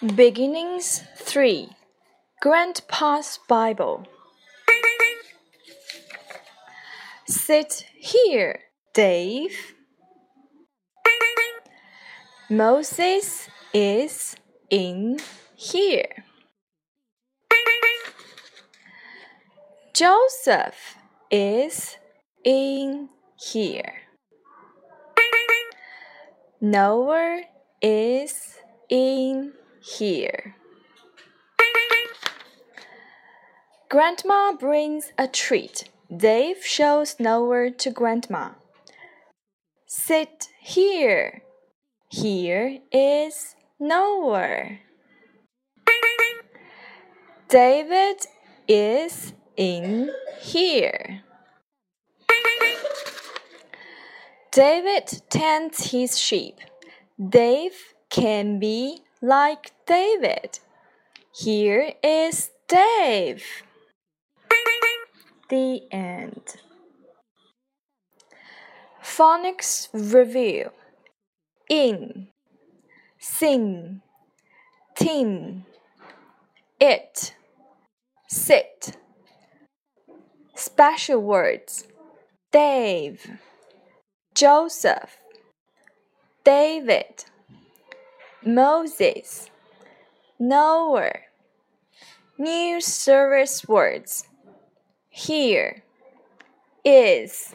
Beginnings 3 Grandpa's Bible. Sit here, Dave. Moses is in here. Joseph is in here. Noah is in here. Grandma brings a treat. Dave shows Noah to Grandma. Sit here. Here is Noah. David is in here. David tends his sheep. Dave can be like David. Here is Dave. The end. Phonics Review In, Sing, Tin, It, Sit. Special words Dave, Joseph, David. Moses, Noah. New service words here is